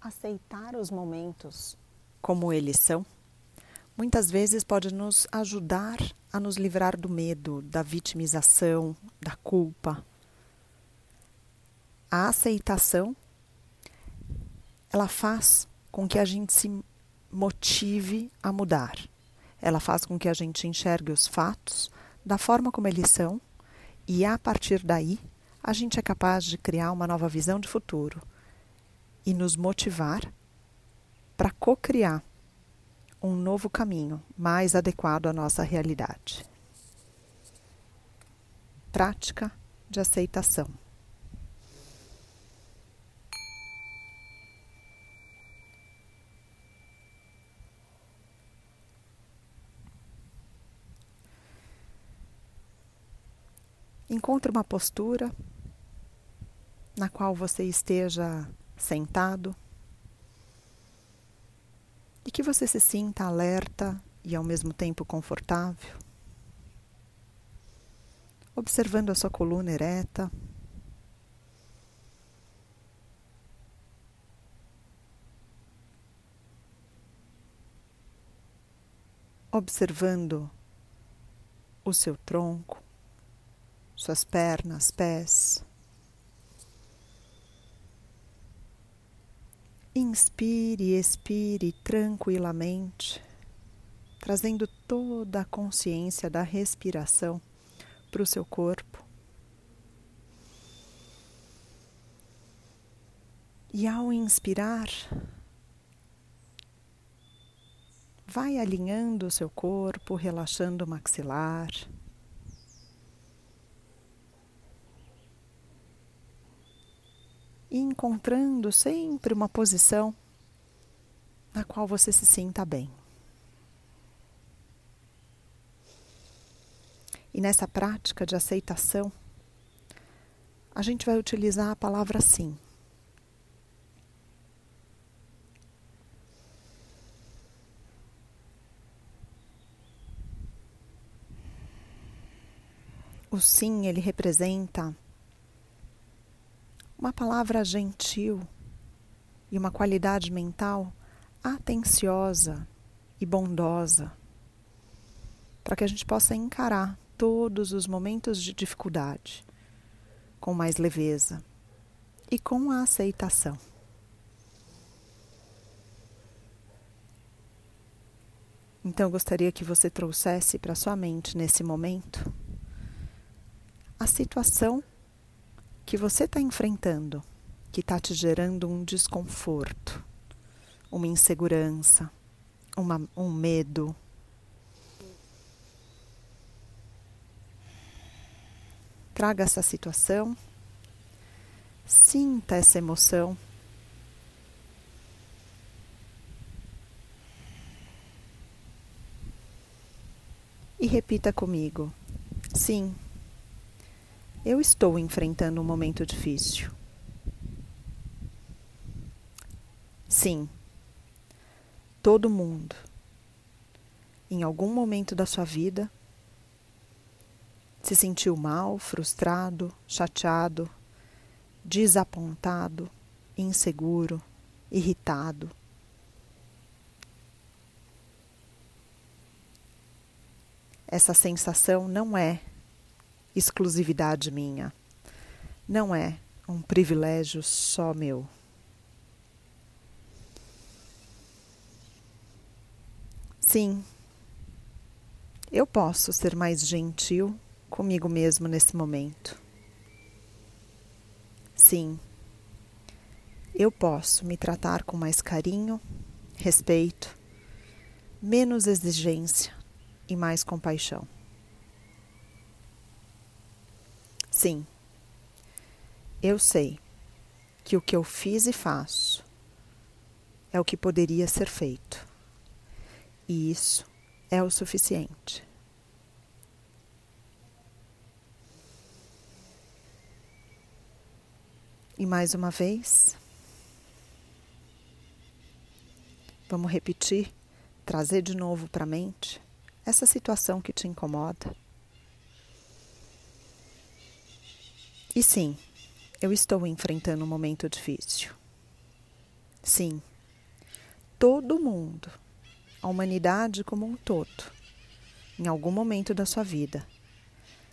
aceitar os momentos como eles são, muitas vezes pode nos ajudar a nos livrar do medo, da vitimização, da culpa. A aceitação ela faz com que a gente se motive a mudar. Ela faz com que a gente enxergue os fatos da forma como eles são e a partir daí a gente é capaz de criar uma nova visão de futuro e nos motivar para co-criar um novo caminho mais adequado à nossa realidade. Prática de aceitação. Encontre uma postura na qual você esteja sentado e que você se sinta alerta e ao mesmo tempo confortável, observando a sua coluna ereta. Observando o seu tronco, suas pernas, pés. Inspire e expire tranquilamente, trazendo toda a consciência da respiração para o seu corpo. E ao inspirar, vai alinhando o seu corpo, relaxando o maxilar. E encontrando sempre uma posição na qual você se sinta bem. E nessa prática de aceitação, a gente vai utilizar a palavra sim. O sim, ele representa uma palavra gentil e uma qualidade mental atenciosa e bondosa, para que a gente possa encarar todos os momentos de dificuldade com mais leveza e com a aceitação. Então, eu gostaria que você trouxesse para sua mente nesse momento a situação que você está enfrentando, que está te gerando um desconforto, uma insegurança, uma, um medo. Traga essa situação, sinta essa emoção. E repita comigo: sim, eu estou enfrentando um momento difícil. Sim, todo mundo, em algum momento da sua vida, se sentiu mal, frustrado, chateado, desapontado, inseguro, irritado. Essa sensação não é exclusividade minha. Não é um privilégio só meu. Sim, eu posso ser mais gentil comigo mesmo nesse momento. Sim, eu posso me tratar com mais carinho, respeito, menos exigência e mais compaixão. Sim, eu sei que o que eu fiz e faço é o que poderia ser feito. E isso é o suficiente. E mais uma vez, vamos repetir, trazer de novo para a mente essa situação que te incomoda. E sim, eu estou enfrentando um momento difícil. Sim, todo mundo, a humanidade como um todo, em algum momento da sua vida,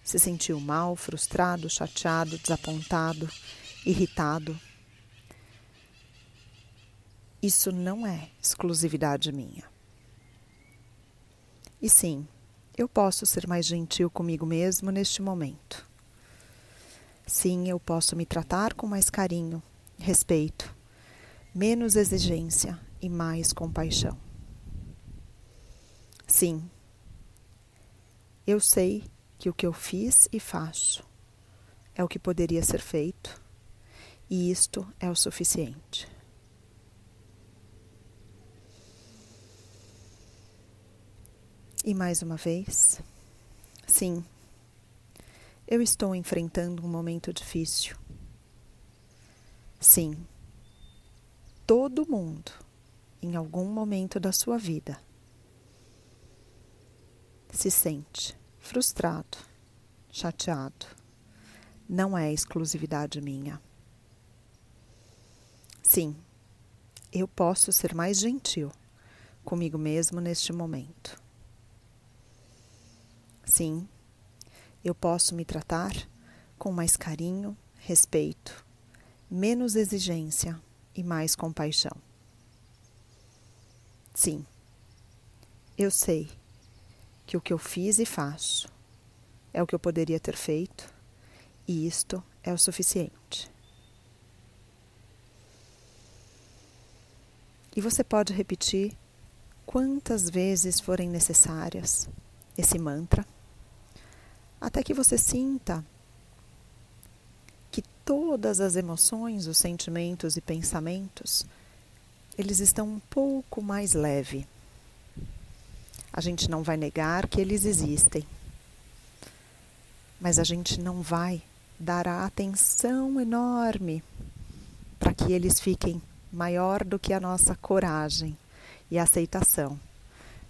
se sentiu mal, frustrado, chateado, desapontado, irritado. Isso não é exclusividade minha. E sim, eu posso ser mais gentil comigo mesmo neste momento. Sim, eu posso me tratar com mais carinho, respeito, menos exigência e mais compaixão. Sim, eu sei que o que eu fiz e faço é o que poderia ser feito e isto é o suficiente. E mais uma vez, sim, eu estou enfrentando um momento difícil. Sim, todo mundo, em algum momento da sua vida, se sente frustrado, chateado. Não é exclusividade minha. Sim, eu posso ser mais gentil comigo mesmo neste momento. Sim, eu posso me tratar com mais carinho, respeito, menos exigência e mais compaixão. Sim, eu sei que o que eu fiz e faço é o que eu poderia ter feito e isto é o suficiente. E você pode repetir quantas vezes forem necessárias esse mantra até que você sinta que todas as emoções, os sentimentos e pensamentos, eles estão um pouco mais leve. A gente não vai negar que eles existem, mas a gente não vai dar a atenção enorme para que eles fiquem maior do que a nossa coragem e aceitação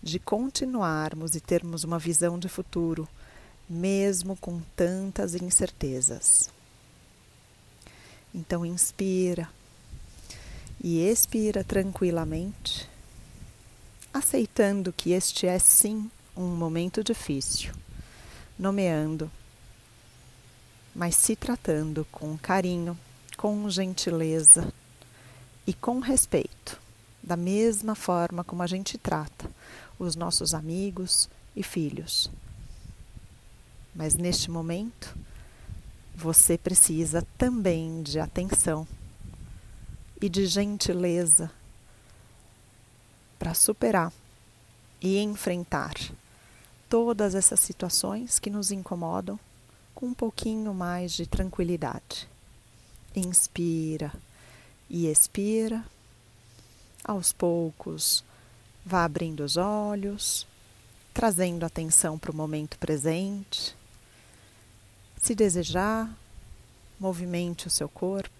de continuarmos e termos uma visão de futuro mesmo com tantas incertezas. Então, inspira e expira tranquilamente, aceitando que este é sim um momento difícil, nomeando, mas se tratando com carinho, com gentileza e com respeito, da mesma forma como a gente trata os nossos amigos e filhos. Mas neste momento, você precisa também de atenção e de gentileza para superar e enfrentar todas essas situações que nos incomodam com um pouquinho mais de tranquilidade. Inspira e expira. Aos poucos, vá abrindo os olhos, trazendo atenção para o momento presente se desejar, movimente o seu corpo.